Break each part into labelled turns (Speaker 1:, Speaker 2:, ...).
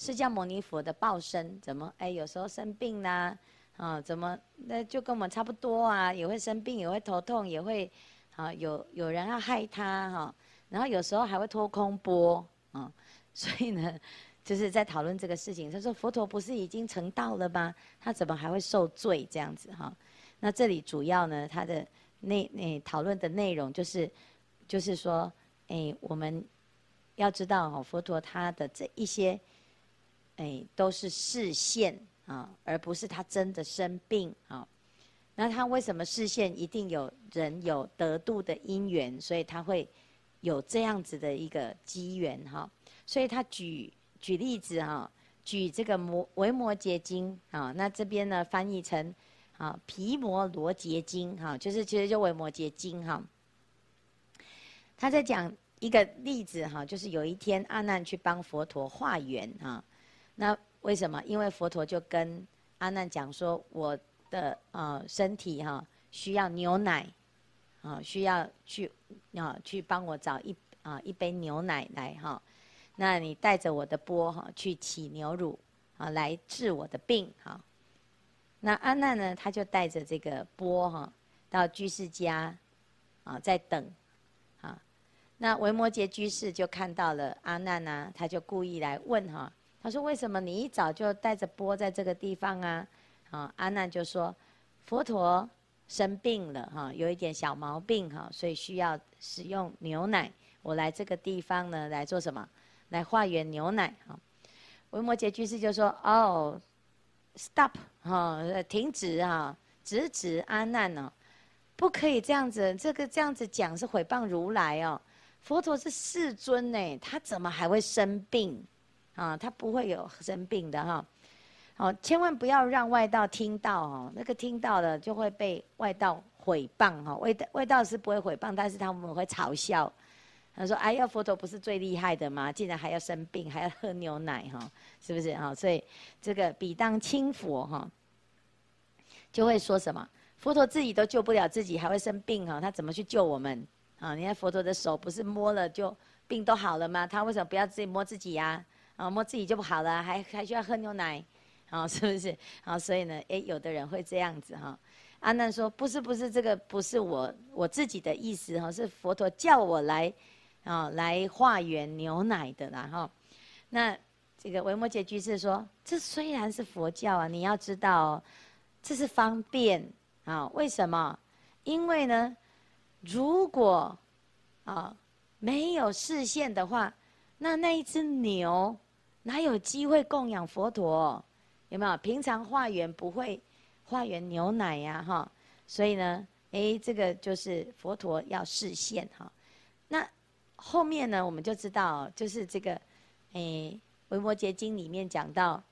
Speaker 1: 释迦牟尼佛的报身怎么哎，有时候生病啦，啊，怎么那就跟我们差不多啊，也会生病，也会头痛，也会啊，有有人要害他哈，然后有时候还会脱空波啊，所以呢，就是在讨论这个事情。他说佛陀不是已经成道了吗？他怎么还会受罪这样子哈？那这里主要呢，他的内内讨论的内容就是，就是说，哎，我们要知道哈，佛陀他的这一些。哎，都是示现啊，而不是他真的生病啊。那他为什么示现？一定有人有得度的因缘，所以他会有这样子的一个机缘哈。所以他举举例子哈，举这个摩维摩诘经啊，那这边呢翻译成啊皮摩罗詰经哈，就是其实就维摩诘经哈。他在讲一个例子哈，就是有一天阿难去帮佛陀化缘哈。那为什么？因为佛陀就跟阿难讲说，我的呃身体哈需要牛奶，啊需要去啊去帮我找一啊一杯牛奶来哈。那你带着我的钵哈去取牛乳啊来治我的病哈。那阿难呢，他就带着这个钵哈到居士家啊在等啊。那维摩诘居士就看到了阿难呢，他就故意来问哈。他说：“为什么你一早就带着钵在这个地方啊？”啊，阿难就说：“佛陀生病了哈，有一点小毛病哈，所以需要使用牛奶。我来这个地方呢，来做什么？来化缘牛奶哈。”维摩诘居士就说：“哦，stop 哈，停止哈，制止阿难哦，不可以这样子，这个这样子讲是毁谤如来哦。佛陀是世尊呢，他怎么还会生病？”啊，他不会有生病的哈，好，千万不要让外道听到哦，那个听到了就会被外道毁谤哈，外道外道是不会毁谤，但是他们会嘲笑，他说：“哎呀，佛陀不是最厉害的吗？竟然还要生病，还要喝牛奶哈，是不是啊？”所以这个比当轻佛哈，就会说什么？佛陀自己都救不了自己，还会生病哈？他怎么去救我们？啊，你看佛陀的手不是摸了就病都好了吗？他为什么不要自己摸自己呀？啊，啊摸自己就不好了，还还需要喝牛奶，啊，是不是？啊，所以呢，哎，有的人会这样子哈。阿难说，不是，不是，这个不是我我自己的意思哈，是佛陀叫我来，啊，来化缘牛奶的啦哈。那这个维摩诘居士说，这虽然是佛教啊，你要知道，这是方便啊。为什么？因为呢，如果啊没有视线的话，那那一只牛。哪有机会供养佛陀？有没有？平常化缘不会化缘牛奶呀，哈。所以呢，哎，这个就是佛陀要示现哈。那后面呢，我们就知道，就是这个，哎，《维摩詰经》里面讲到，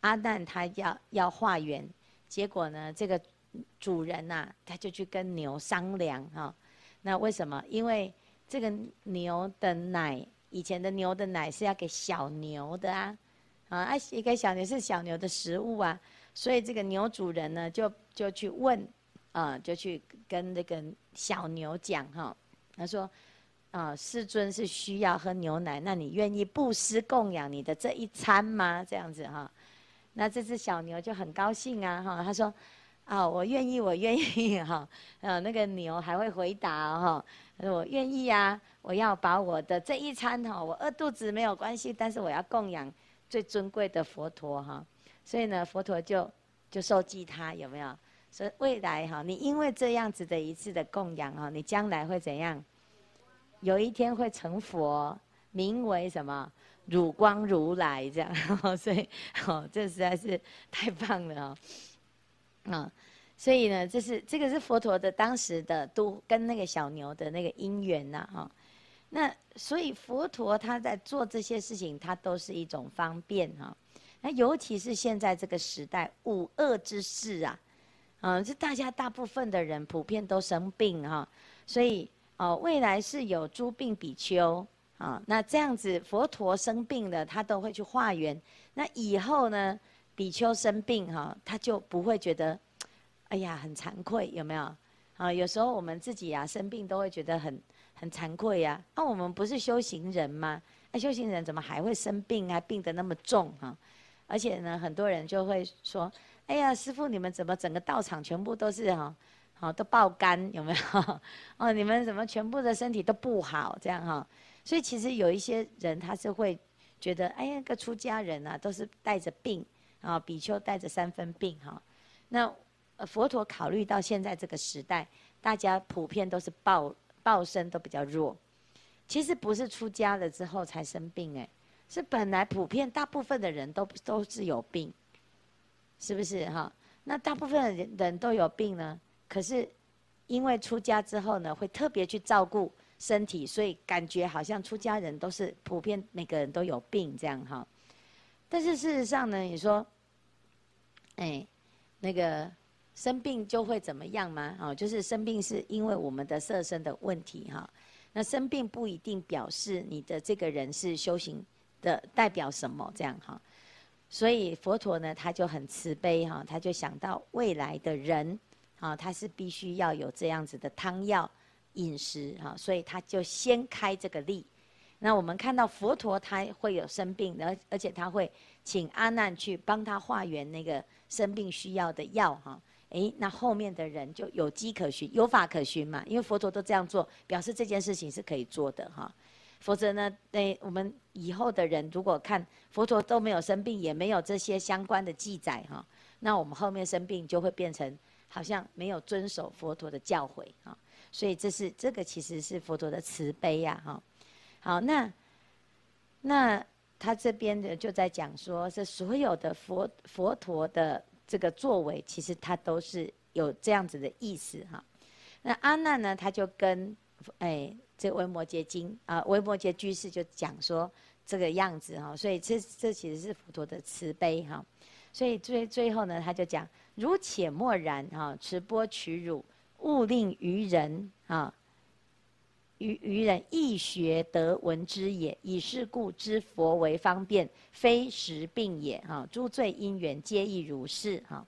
Speaker 1: 阿难他要要化缘，结果呢，这个主人呐，他就去跟牛商量哈。那为什么？因为这个牛的奶。以前的牛的奶是要给小牛的啊，啊，一个小牛是小牛的食物啊，所以这个牛主人呢，就就去问，啊，就去跟这个小牛讲哈，他说，啊，世尊是需要喝牛奶，那你愿意布施供养你的这一餐吗？这样子哈，那这只小牛就很高兴啊，哈，他说，啊，我愿意，我愿意哈，啊，那个牛还会回答哈，我愿意呀。我要把我的这一餐哈，我饿肚子没有关系，但是我要供养最尊贵的佛陀哈，所以呢，佛陀就就受记他有没有？所以未来哈，你因为这样子的一次的供养哈，你将来会怎样？有一天会成佛，名为什么？汝光如来这样，所以哦，这实在是太棒了，啊。所以呢，这是这个是佛陀的当时的都跟那个小牛的那个因缘呐哈。那所以佛陀他在做这些事情，他都是一种方便哈。那尤其是现在这个时代，五恶之世啊，嗯，这大家大部分的人普遍都生病哈。所以哦，未来是有诸病比丘啊。那这样子，佛陀生病了，他都会去化缘。那以后呢，比丘生病哈，他就不会觉得，哎呀，很惭愧，有没有？啊，有时候我们自己啊生病都会觉得很。很惭愧呀、那、我们不是修行人吗？哎，修行人怎么还会生病，啊病得那么重哈？而且呢，很多人就会说，哎呀，师父你们怎么整个道场全部都是哈，好都爆肝有没有？哦，你们怎么全部的身体都不好这样哈？所以其实有一些人他是会觉得，哎呀，个出家人啊都是带着病啊，比丘带着三分病哈。那佛陀考虑到现在这个时代，大家普遍都是报报身都比较弱。其实不是出家了之后才生病哎，是本来普遍大部分的人都都是有病，是不是哈？那大部分的人人都有病呢，可是因为出家之后呢，会特别去照顾身体，所以感觉好像出家人都是普遍每个人都有病这样哈。但是事实上呢，你说，哎，那个生病就会怎么样吗？哦，就是生病是因为我们的色身的问题哈。那生病不一定表示你的这个人是修行的代表什么这样哈，所以佛陀呢，他就很慈悲哈，他就想到未来的人啊，他是必须要有这样子的汤药饮食哈，所以他就先开这个例。那我们看到佛陀他会有生病，而而且他会请阿难去帮他化缘那个生病需要的药哈。诶，那后面的人就有迹可循，有法可循嘛。因为佛陀都这样做，表示这件事情是可以做的哈。否则呢，诶，我们以后的人如果看佛陀都没有生病，也没有这些相关的记载哈，那我们后面生病就会变成好像没有遵守佛陀的教诲哈。所以这是这个其实是佛陀的慈悲呀哈。好，那那他这边的就在讲说，是所有的佛佛陀的。这个作为其实他都是有这样子的意思哈。那阿难呢，他就跟哎这维摩诘经啊，维摩诘居士就讲说这个样子哈。所以这这其实是佛陀的慈悲哈。所以最最后呢，他就讲：如且默然哈，持钵取乳，勿令于人啊，愚愚人易学得闻之也。以是故知佛为方便，非实病也哈。诸罪因缘皆亦如是哈。